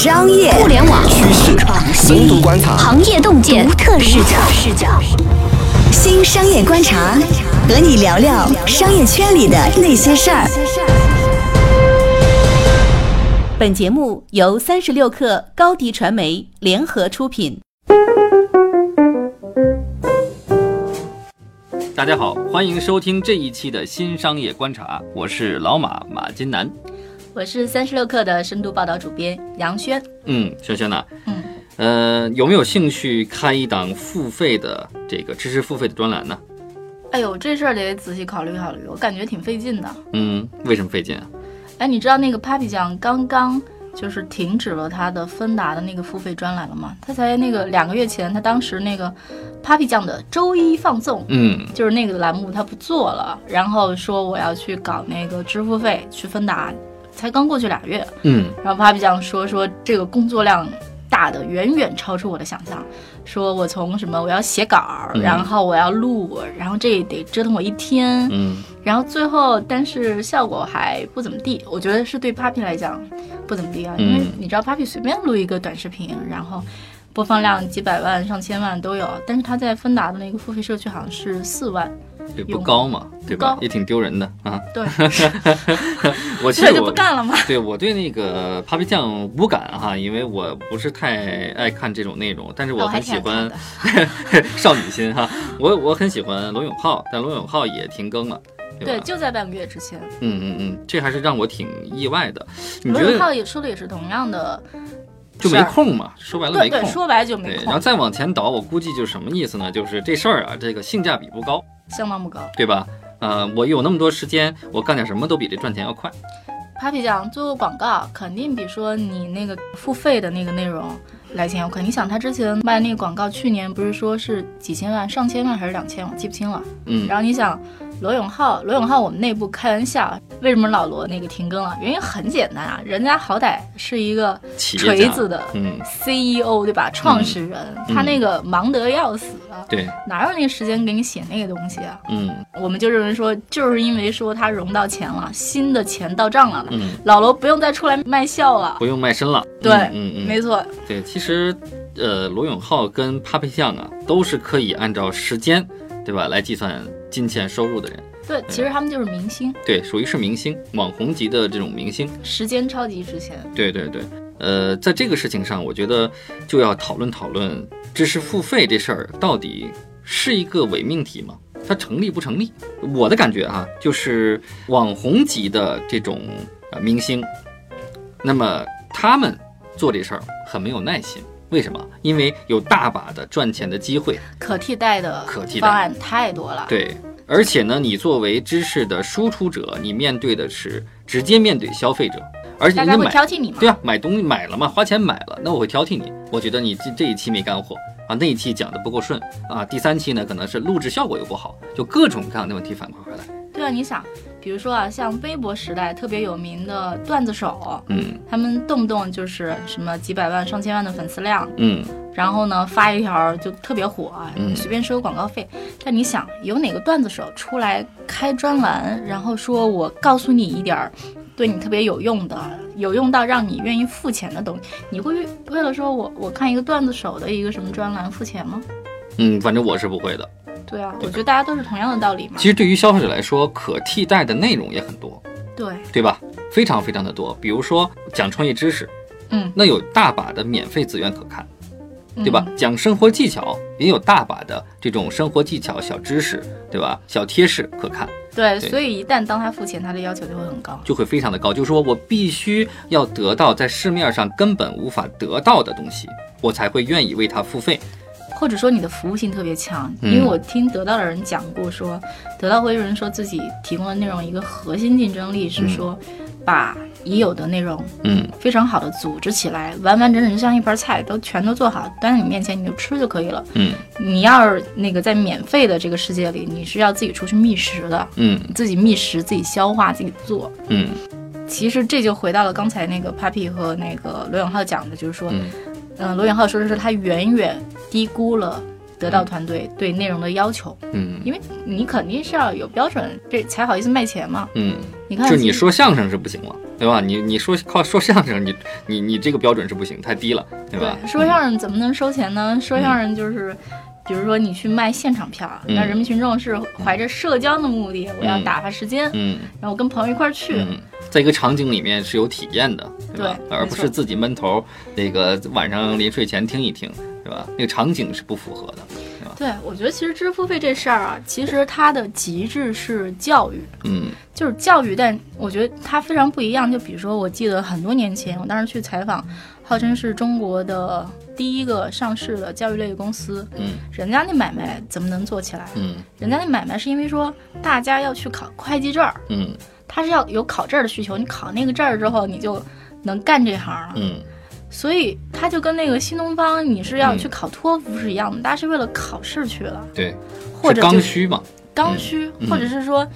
商业互联网趋势、深度观察、行业洞见、独特视角。视角。新商业观察，和你聊聊商业圈里的那些事儿。本节目由三十六克高低传媒联合出品。大家好，欢迎收听这一期的新商业观察，我是老马马金南。我是三十六氪的深度报道主编杨轩。嗯，轩轩呐，嗯，呃，有没有兴趣开一档付费的这个知识付费的专栏呢？哎呦，这事儿得仔细考虑考虑，我感觉挺费劲的。嗯，为什么费劲啊？哎，你知道那个 Papi 酱刚刚就是停止了他的芬达的那个付费专栏了吗？他才那个两个月前，他当时那个 Papi 酱的周一放纵，嗯，就是那个栏目他不做了，然后说我要去搞那个支付费去芬达，才刚过去俩月，嗯，然后 Papi 酱说说这个工作量大的远远超出我的想象，说我从什么我要写稿儿，嗯。然后我要录，然后这得折腾我一天，嗯，然后最后但是效果还不怎么地，我觉得是对 Papi 来讲不怎么地啊，因为嗯你知道 Papi 随便录一个短视频，然后。播放量几百万、上千万都有，但是他在芬达的那个付费社区好像是四万，也不高嘛，对吧？也挺丢人的啊。对，我其实我不干了嘛？对我对那个 Papi 酱无感哈，因为我不是太爱看这种内容，但是我很喜欢 少女心哈。我我很喜欢罗永浩，但罗永浩也停更了，对对，就在半个月之前，嗯嗯嗯，这还是让我挺意外的。你罗觉得永浩也说的也是同样的就没空嘛？说白了对对，没空。说白就没对，然后，再往前倒，我估计就是什么意思呢？就是这事儿啊，这个性价比不高，相当不高。对吧？呃，我有那么多时间，我干点什么都比这赚钱要快。Papi 酱做个广告，肯定比说你那个付费的那个内容来钱要快。你想他之前卖那个广告，去年不是说是几千万、上千万还是两千，我记不清了。嗯然后你想罗永浩，罗永浩我们内部开玩笑，为什么老罗那个停更了？原因很简单啊，人家好歹是一个锤子的嗯，CEO 对吧？创始人，嗯他那个忙得要死啊，对，哪有那个时间给你写那个东西啊？嗯我们就认为说，就是因为说他融到钱了，新的钱到账了，嗯，老罗不用再出来卖笑了。不用卖身了。对，嗯嗯嗯，没错，对，其实，呃，罗永浩跟 Papi 酱啊，都是可以按照时间，对吧，来计算金钱收入的人。对，其实他们就是明星，对，属于是明星，网红级的这种明星。时间超级值钱。对对对，呃，在这个事情上，我觉得就要讨论讨论知识付费这事儿到底是一个伪命题吗？它成立不成立？我的感觉哈、就是网红级的这种呃明星，那么他们做这事儿很没有耐心。为什么？因为有大把的赚钱的机会。可替代的可替代方案太多了。对，而且呢，你作为知识的输出者，你面对的是直接面对消费者，而且大家会挑剔你嘛？对啊，买东西买了嘛，花钱买了，那我会挑剔你。我觉得你这这一期没干货啊，那一期讲的不够顺啊，第三期呢可能是录制效果又不好，就各种各样的问题反馈回来。对啊，你想，比如说啊，像微博时代特别有名的段子手，嗯他们动不动就是什么几百万、上千万的粉丝量，嗯然后呢发一条就特别火，嗯随便收个广告费。但你想，有哪个段子手出来开专栏，然后说我告诉你一点儿对你特别有用的，有用到让你愿意付钱的东西，你会为了说我我看一个段子手的一个什么专栏付钱吗？嗯，反正我是不会的。对啊，我觉得大家都是同样的道理嘛。其实对于消费者来说，可替代的内容也很多，对，对吧？非常非常的多。比如说讲创业知识，嗯，那有大把的免费资源可看。对吧？嗯？讲生活技巧也有大把的这种生活技巧、小知识，对吧？小贴士可看，对，对所以一旦当他付钱，他的要求就会很高。就会非常的高。就是说我必须要得到在市面上根本无法得到的东西，我才会愿意为他付费。或者说你的服务性特别强，嗯。因为我听得到的人讲过说，得到会有人说自己提供的内容一个核心竞争力是说，把已有的内容嗯。非常好的组织起来，完完整整像一盘菜都全都做好，端在你面前你就吃就可以了。嗯。你要是那个在免费的这个世界里，你是要自己出去觅食的，嗯。自己觅食、自己消化、自己做。嗯。其实这就回到了刚才那个 Papi 和那个罗永浩讲的，就是说，嗯嗯，罗永浩说的是他远远低估了得到团队对内容的要求，嗯因为你肯定是要有标准，这才好意思卖钱嘛。嗯你看，就你说相声是不行了，对吧？你你说靠说相声，你你你这个标准是不行，太低了，对吧？对，说相声怎么能收钱呢？说相声就是。比如说你去卖现场票，嗯那人民群众是怀着社交的目的，我要打发时间，嗯然后跟朋友一块儿去，嗯，在一个场景里面是有体验的，对吧？对而不是自己闷头那个晚上临睡前听一听，对吧？那个场景是不符合的，对吧？对，我觉得其实知识付费这事儿啊，其实它的极致是教育，嗯就是教育，但我觉得它非常不一样。就比如说，我记得很多年前，我当时去采访，号称是中国的第一个上市的教育类的公司，嗯。人家那买卖怎么能做起来？嗯。人家那买卖是因为说大家要去考会计证儿，嗯。他是要有考证的需求，你考那个证儿之后，你就能干这行了。嗯。所以他就跟那个新东方，你是要嗯。去考托福是一样的，大家是为了考试去了，对，或者就刚需嘛，刚需，嗯。或者是说，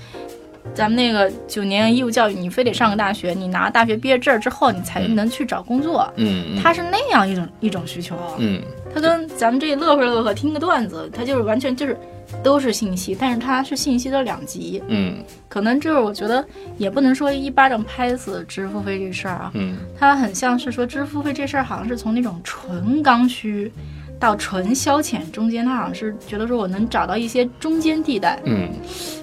咱们那个九年义务教育，你非得上个大学，你拿大学毕业证之后，你才嗯能去找工作。嗯嗯它是那样一种一种需求，嗯它跟咱们这乐呵乐呵听个段子，它就是完全就是都是信息，但是它是信息的两极。嗯可能就是我觉得也不能说一巴掌拍死知识付费这事儿啊，嗯它很像是说知识付费这事儿好像是从那种纯刚需到纯消遣中间，他好像是觉得说我能找到一些中间地带，嗯，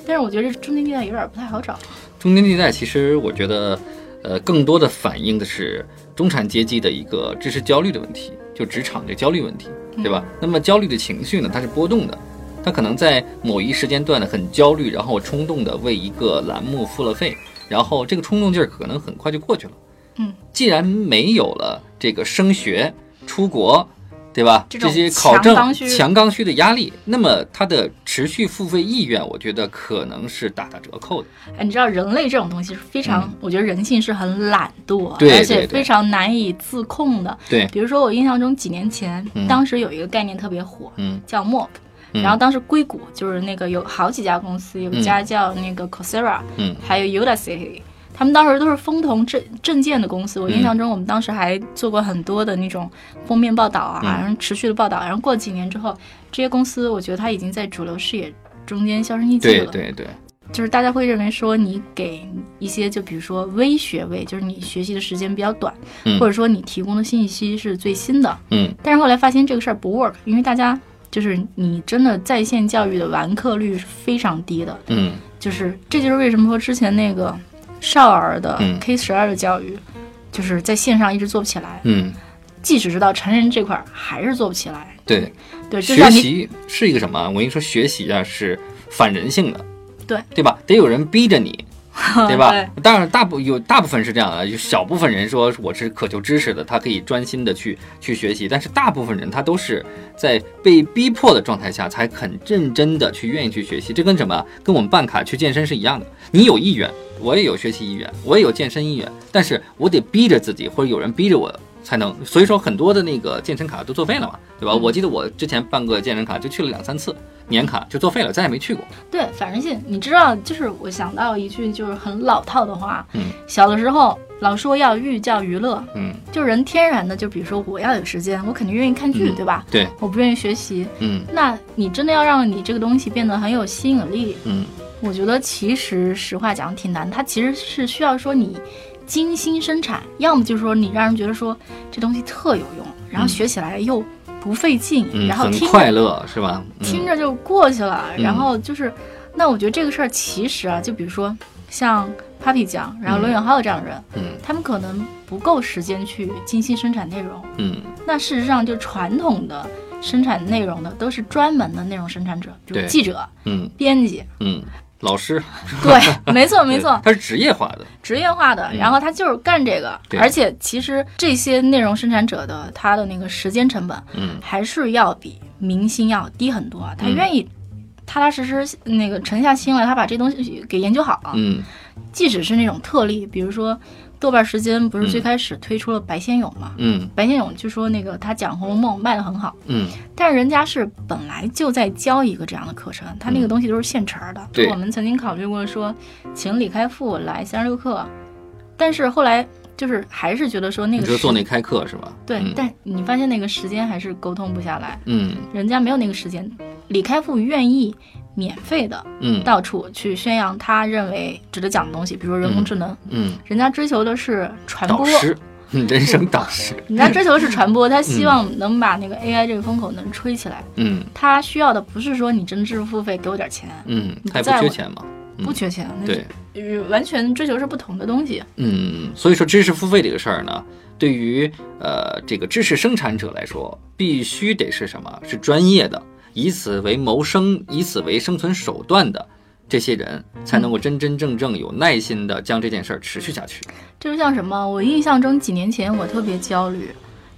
但是我觉得这中间地带有点不太好找。中间地带其实我觉得，呃，更多的反映的是中产阶级的一个知识焦虑的问题，就职场的焦虑问题，对吧？那么焦虑的情绪呢，它是波动的，它可能在某一时间段呢很焦虑，然后冲动的为一个栏目付了费，然后这个冲动劲儿可能很快就过去了。嗯，既然没有了这个升学、出国，对吧？这种些考证强刚需的压力，那么它的持续付费意愿，我觉得可能是大打折扣的。哎，你知道人类这种东西是非常，我觉得人性是很懒惰，而且非常难以自控的。对，比如说我印象中几年前，嗯当时有一个概念特别火，嗯叫。嗯然后当时硅谷就是那个有好几家公司，有一家叫那个 Coursera，、嗯还有 Udacity，他们当时都是风投证证件的公司。我印象中，我们当时还做过很多的那种封面报道啊，嗯然后持续的报道。然后过几年之后，这些公司我觉得它已经在主流视野中间销声匿迹了。对对对，就是大家会认为说，你给一些就比如说微学位，就是你学习的时间比较短，嗯或者说你提供的信息是最新的，嗯但是后来发现这个事儿不 work，因为大家就是你真的在线教育的完课率是非常低的，嗯就是这就是为什么说之前那个少儿的嗯 K 十二的教育，就是在线上一直做不起来，嗯，即使知道成人这块儿还是做不起来。对，对，学习是一个什么？我跟你说，学习啊是反人性的，对对吧？得有人逼着你，对吧？对当然，大部有大部分是这样的，就小部分人说我是渴求知识的，他可以专心的去去学习，但是大部分人他都是在被逼迫的状态下才肯认真的去愿意去学习。这跟什么？跟我们办卡去健身是一样的。你有意愿，我也有学习意愿，我也有健身意愿，但是我得逼着自己，或者有人逼着我。才能，所以说很多的那个健身卡都作废了嘛，对吧？嗯。我记得我之前办个健身卡就去了两三次，年卡就作废了，再也没去过。对反人性，你知道，就是我想到一句就是很老套的话，嗯。小的时候老说要寓教于乐，嗯。就人天然的，就比如说我要有时间，我肯定愿意看剧，嗯。对吧？对，我不愿意学习，嗯。那你真的要让你这个东西变得很有吸引力，嗯。我觉得其实实话讲挺难，它其实是需要说你精心生产，要么就是说你让人觉得说这东西特有用，然后学起来又不费劲，嗯，然后听着快乐是吧？嗯听着就过去了。嗯然后就是，那我觉得这个事儿其实啊，就比如说像 Papi 酱，然后罗永浩这样的人，嗯他们可能不够时间去精心生产内容。嗯那事实上，就传统的生产内容的都是专门的内容生产者，比如记者、嗯编辑。嗯，老师，对，没错没错。他，，是职业化的。职业化的，嗯。然后他就是干这个，对。而且其实这些内容生产者的他的那个时间成本嗯。还是要比明星要低很多，他嗯。愿意踏踏实实那个沉下心来，他把这东西给研究好，嗯。即使是那种特例，比如说豆瓣时间不是最开始推出了白先勇嘛，嗯白先勇就说那个他讲《红楼梦》卖的很好，嗯但是人家是本来就在教一个这样的课程，他那个东西都是现成儿的。嗯对我们曾经考虑过说，请李开复来三十六课，但是后来就是还是觉得说那个时说做那开课是吧？对，嗯但你发现那个时间还是沟通不下来，嗯人家没有那个时间。李开复愿意免费的嗯。到处去宣扬他认为值得讲的东西，比如说人工智能，嗯，人家追求的是传播，嗯 人生导师，人家追求的是传播，他希望能把那个 AI 这个风口能吹起来。嗯。他需要的不是说你真知付付费给我点钱，嗯，他不缺钱嘛，嗯。不缺钱，那对，与完全追求是不同的东西。嗯，所以说知识付费这个事儿呢，对于呃这个知识生产者来说，必须得是什么？是专业的，以此为谋生，以此为生存手段的这些人，才能够真真正正有耐心的将这件事儿持续下去。这就像什么？我印象中几年前我特别焦虑，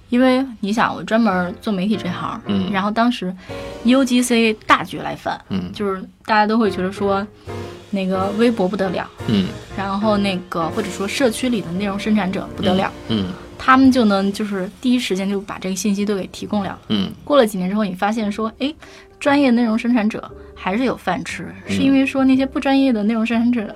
因为你想，我专门做媒体这行，嗯然后当时 UGC 大局来犯，嗯就是大家都会觉得说，那个微博不得了，嗯然后那个或者说社区里的内容生产者不得了，嗯他们就能就是第一时间就把这个信息都给提供了。嗯过了几年之后，你发现说，哎，专业内容生产者还是有饭吃，是因为说那些不专业的内容生产者，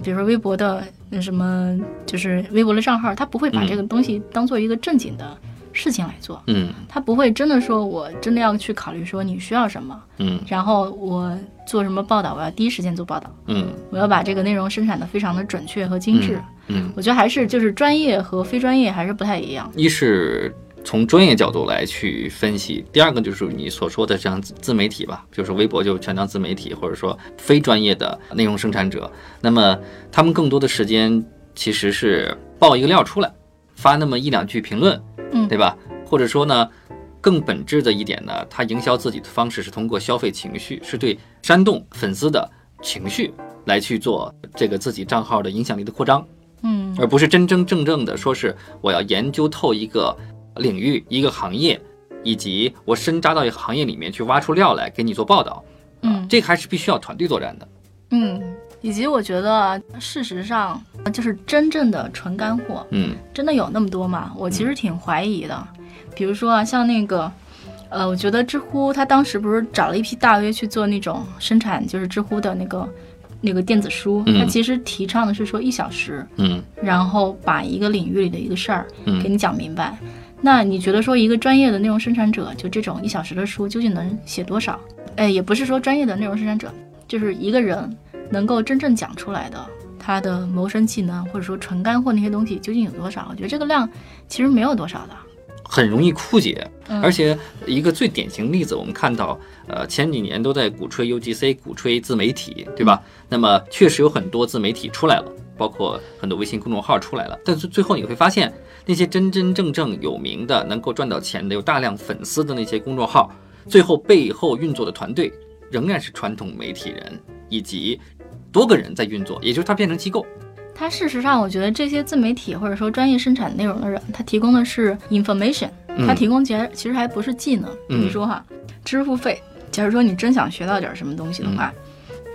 比如说微博的那什么，就是微博的账号，他不会把嗯这个东西当做一个正经的事情来做，嗯。他不会真的说我真的要去考虑说你需要什么，嗯。然后我做什么报道，我要第一时间做报道，嗯。我要把这个内容生产的非常的准确和精致。嗯，我觉得还是就是专业和非专业还是不太一样。一是从专业角度来去分析，第二个就是你所说的这样自自媒体吧，就是微博就全当自媒体，或者说非专业的内容生产者，那么他们更多的时间其实是爆一个料出来，发那么一两句评论，嗯对吧？或者说呢？更本质的一点呢，他营销自己的方式是通过消费情绪，是对煽动粉丝的情绪来去做这个自己账号的影响力的扩张。嗯而不是真真正正的说是我要研究透一个领域、一个行业，以及我深扎到一个行业里面去挖出料来给你做报道。嗯这个还是必须要团队作战的。嗯，以及我觉得事实上就是真正的纯干货，嗯真的有那么多吗？我其实挺怀疑的。比如说啊，像那个，呃，我觉得知乎它当时不是找了一批大 V 去做那种生产，就是知乎的那个那个电子书，嗯它其实提倡的是说一小时，嗯然后把一个领域里的一个事儿嗯给你讲明白。那你觉得说一个专业的内容生产者，就这种一小时的书，究竟能写多少？哎，也不是说专业的内容生产者，就是一个人能够真正讲出来的他的谋生技能，或者说纯干货那些东西究竟有多少？我觉得这个量其实没有多少的。很容易枯竭。嗯而且一个最典型例子，我们看到，呃，前几年都在鼓吹 UGC，鼓吹自媒体，对吧？那么确实有很多自媒体出来了，包括很多微信公众号出来了。但是最后你会发现，那些真真正正有名的、能够赚到钱的、有大量粉丝的那些公众号，最后背后运作的团队仍然是传统媒体人以及多个人在运作，也就是它变成机构。它事实上，我觉得这些自媒体或者说专业生产内容的人，他提供的是 information，嗯。他提供其实其实还不是技能。比嗯如说哈，支付费，假如说你真想学到点什么东西的话，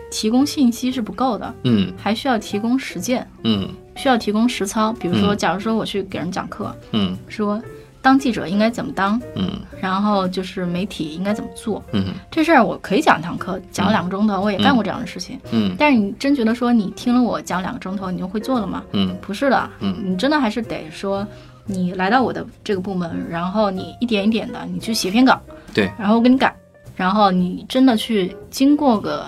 提供信息是不够的，嗯。还需要提供实践，嗯。需要提供实操。比如说，嗯。假如说我去给人讲课，嗯。说当记者应该怎么当，嗯。然后就是媒体应该怎么做，嗯。这事儿我可以讲一堂课，讲两个钟头，我也干过这样的事情。嗯。但是你真觉得说你听了我讲两个钟头，你就会做了吗？嗯。不是的，嗯。你真的还是得说，你来到我的这个部门，然后你一点一点的，你去写篇稿，对。然后我给你改，然后你真的去经过个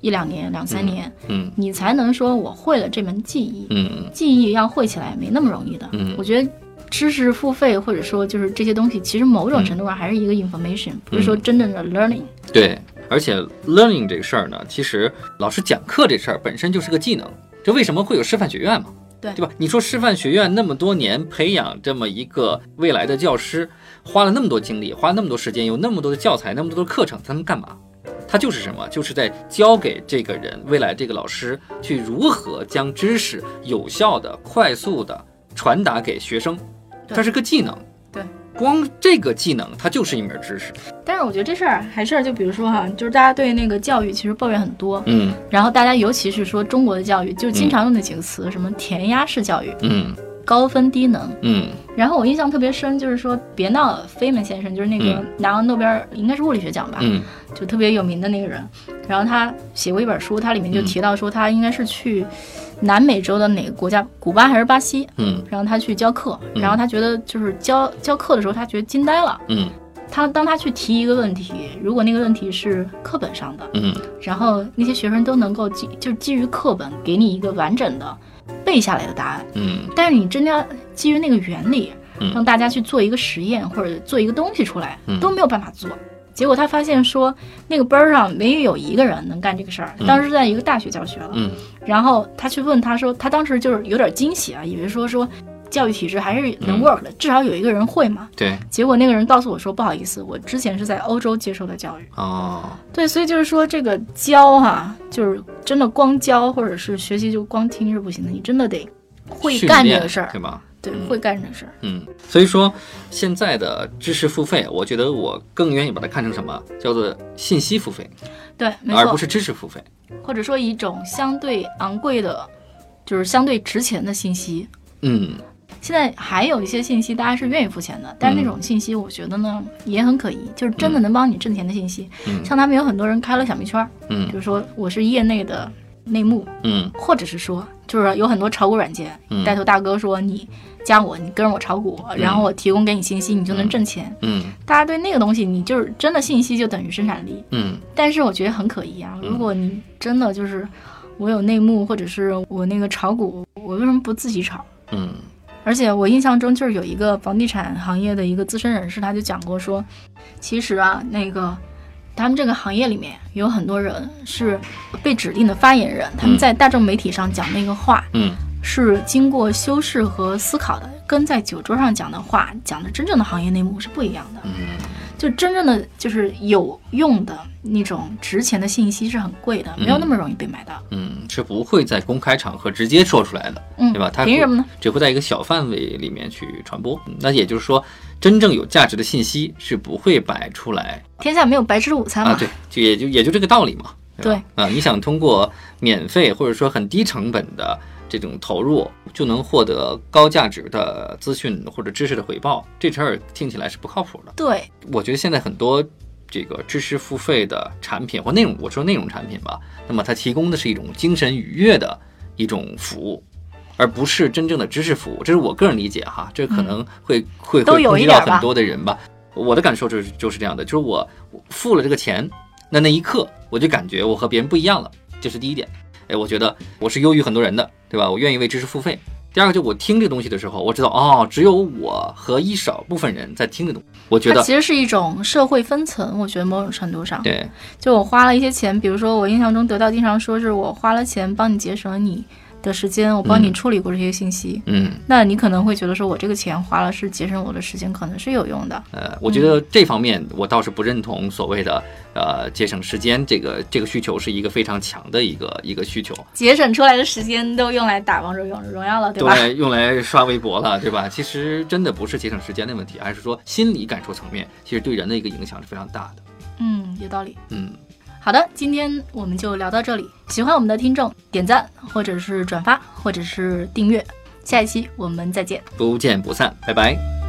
一两年、两三年，嗯。你才能说我会了这门技艺。嗯。技艺要会起来没那么容易的。嗯。我觉得知识付费或者说就是这些东西，其实某种程度上还是一个 information，、不是说真正的 learning。对，而且 learning 这个事儿呢，其实老师讲课这事儿本身就是个技能。这为什么会有师范学院嘛？对对吧？你说师范学院那么多年培养这么一个未来的教师，花了那么多精力，花了那么多时间，有那么多的教材，那么多的课程，他们干嘛？他就是什么？就是在教给这个人，未来这个老师去如何将知识有效的、快速的传达给学生，对它是个技能。对，光这个技能，它就是一门知识。但是我觉得这事儿还是就比如说哈，就是大家对那个教育其实抱怨很多，嗯。然后大家尤其是说中国的教育，就经常用那几个词，什么填鸭式教育、嗯。高分低能。嗯。然后我印象特别深，就是说别闹了，费曼先生就是那个嗯。拿了诺贝尔应该是物理学奖吧，嗯。就特别有名的那个人。然后他写过一本书，他里面就提到说他应该是去南美洲的哪个国家，古巴还是巴西，嗯。然后他去教课，嗯。然后他觉得就是教教课的时候，他觉得惊呆了。嗯。他当他去提一个问题，如果那个问题是课本上的，嗯。然后那些学生都能够基就是基于课本给你一个完整的背下来的答案，嗯。但是你真的要基于那个原理嗯，让大家去做一个实验或者做一个东西出来嗯，都没有办法做。结果他发现说，那个班儿上没有一个人能干这个事儿。嗯当时在一个大学教学了，嗯然后他去问他说，他当时就是有点惊喜啊，以为说说教育体制还是能嗯 work 的，至少有一个人会嘛。对结果那个人告诉我说，不好意思，我之前是在欧洲接受的教育。哦对，所以就是说这个教哈、就是真的光教或者是学习就光听是不行的，你真的得会干这个事儿对，吧？对，嗯会干这事儿。嗯，所以说现在的知识付费，我觉得我更愿意把它看成什么叫做信息付费，对，没错而不，是知识付费。或者说一种相对昂贵的，就是相对值钱的信息。嗯现在还有一些信息大家是愿意付钱的，但是那嗯种信息我觉得呢也很可疑，就是真的能帮你挣钱的信息。嗯像他们有很多人开了小蜜圈儿，比嗯如说我是业内的内幕，嗯。或者是说就是有很多炒股软件，嗯。带头大哥说你加我，你跟着我炒股，然后我提供给你信息，你就能挣钱。嗯。大家对那个东西，你就是真的信息就等于生产力，嗯。但是我觉得很可疑啊！嗯。如果你真的就是我有内幕，或者是我那个炒股，我为什么不自己炒？嗯。而且我印象中就是有一个房地产行业的一个资深人士，他就讲过说，其实啊，那个他们这个行业里面有很多人是被指定的发言人，他们在大众媒体上讲那个话嗯。是经过修饰和思考的，跟在酒桌上讲的话讲的真正的行业内幕是不一样的。嗯就真正的就是有用的那种值钱的信息是很贵的，没有那么容易被买到。嗯，是不会在公开场合直接说出来的，嗯，对吧？它凭什么呢？只会在一个小范围里面去传播。嗯那也就是说，真正有价值的信息是不会摆出来天下没有白吃的午餐嘛。啊。对，就也就也就这个道理嘛。对啊，你想通过免费或者说很低成本的这种投入，就能获得高价值的资讯或者知识的回报，这事儿听起来是不靠谱的。对，我觉得现在很多这个知识付费的产品或内容，我说内容产品吧，那么它提供的是一种精神愉悦的一种服务。而不是真正的知识服务，这是我个人理解哈，这可能会、会会有一点吧冲击到很多的人吧。我的感受就是就是这样的，就是我我付了这个钱，那那一刻我就感觉我和别人不一样了，这是第一点。哎，我觉得我是优于很多人的，对吧？我愿意为知识付费。第二个，就我听这个东西的时候，我知道哦，只有我和一少部分人在听这东西。我觉得它其实是一种社会分层，我觉得某种程度上，对，就我花了一些钱，比如说我印象中得到经常说是我花了钱帮你节省你的时间，我帮你嗯处理过这些信息，嗯，那你可能会觉得说我这个钱花了是节省我的时间，可能是有用的。呃，我觉得这方面我倒是不认同所谓的呃节省时间这个这个需求是一个非常强的一个一个需求，节省出来的时间都用来打王者荣荣耀了，对吧？对，用来刷微博了，对吧？其实真的不是节省时间的问题，而是说心理感受层面，其实对人的一个影响是非常大的。嗯，有道理。嗯，好的，今天我们就聊到这里。喜欢我们的听众，点赞或者是转发，或者是订阅。下一期我们再见。不见不散，拜拜。